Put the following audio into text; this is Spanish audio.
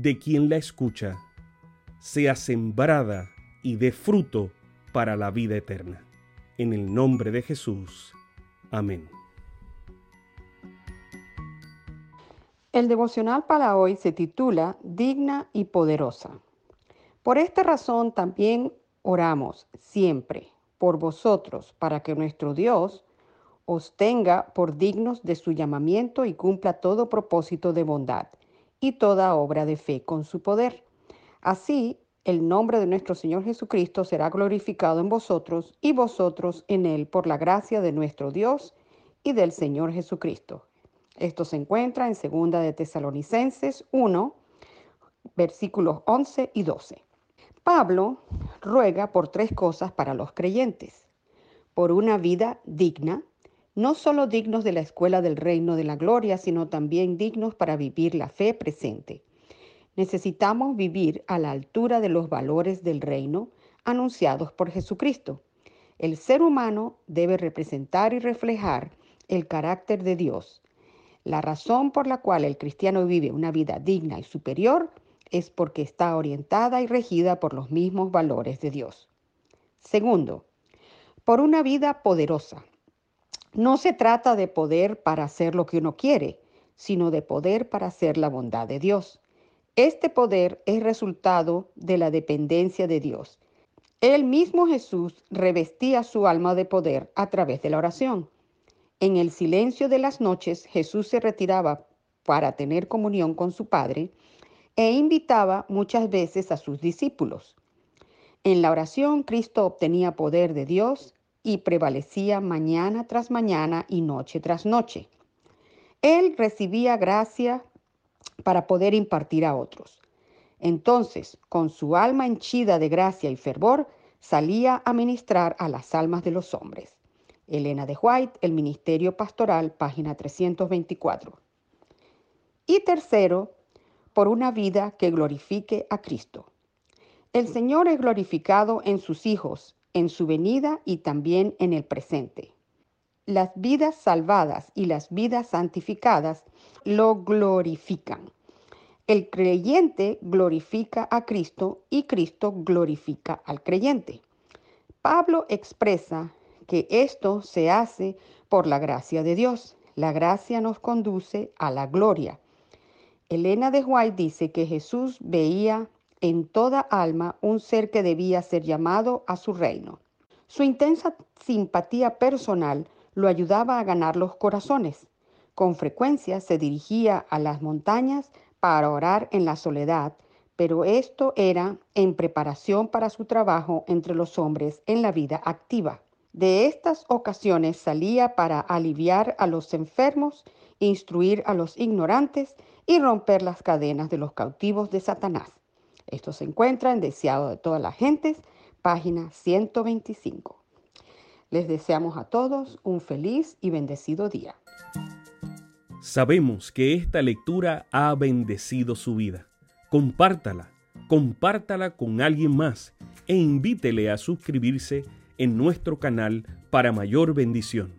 de quien la escucha, sea sembrada y dé fruto para la vida eterna. En el nombre de Jesús. Amén. El devocional para hoy se titula Digna y Poderosa. Por esta razón también oramos siempre por vosotros, para que nuestro Dios os tenga por dignos de su llamamiento y cumpla todo propósito de bondad y toda obra de fe con su poder. Así, el nombre de nuestro Señor Jesucristo será glorificado en vosotros y vosotros en Él por la gracia de nuestro Dios y del Señor Jesucristo. Esto se encuentra en 2 de Tesalonicenses 1, versículos 11 y 12. Pablo ruega por tres cosas para los creyentes. Por una vida digna, no solo dignos de la escuela del reino de la gloria, sino también dignos para vivir la fe presente Necesitamos vivir a la altura de los valores del reino anunciados por Jesucristo. El ser humano debe representar y reflejar el carácter de Dios. La razón por la cual el cristiano vive una vida digna y superior es porque está orientada y regida por los mismos valores de Dios. Segundo, por una vida poderosa. No se trata de poder para hacer lo que uno quiere, sino de poder para hacer la bondad de Dios. Este poder es resultado de la dependencia de Dios. El mismo Jesús revestía su alma de poder a través de la oración. En el silencio de las noches Jesús se retiraba para tener comunión con su Padre e invitaba muchas veces a sus discípulos. En la oración Cristo obtenía poder de Dios y prevalecía mañana tras mañana y noche tras noche. Él recibía gracia para poder impartir a otros. Entonces, con su alma henchida de gracia y fervor, salía a ministrar a las almas de los hombres. Elena de White, El Ministerio Pastoral, página 324. Y tercero, por una vida que glorifique a Cristo. El Señor es glorificado en sus hijos, en su venida y también en el presente las vidas salvadas y las vidas santificadas lo glorifican. El creyente glorifica a Cristo y Cristo glorifica al creyente. Pablo expresa que esto se hace por la gracia de Dios. La gracia nos conduce a la gloria. Elena de White dice que Jesús veía en toda alma un ser que debía ser llamado a su reino. Su intensa simpatía personal lo ayudaba a ganar los corazones. Con frecuencia se dirigía a las montañas para orar en la soledad, pero esto era en preparación para su trabajo entre los hombres en la vida activa. De estas ocasiones salía para aliviar a los enfermos, instruir a los ignorantes y romper las cadenas de los cautivos de Satanás. Esto se encuentra en Deseado de todas las gentes, página 125. Les deseamos a todos un feliz y bendecido día. Sabemos que esta lectura ha bendecido su vida. Compártala, compártala con alguien más e invítele a suscribirse en nuestro canal para mayor bendición.